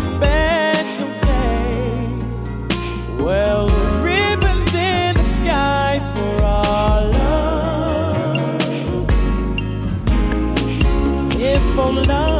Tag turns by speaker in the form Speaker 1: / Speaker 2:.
Speaker 1: special day. Well, ribbons in the sky for our love. If on love.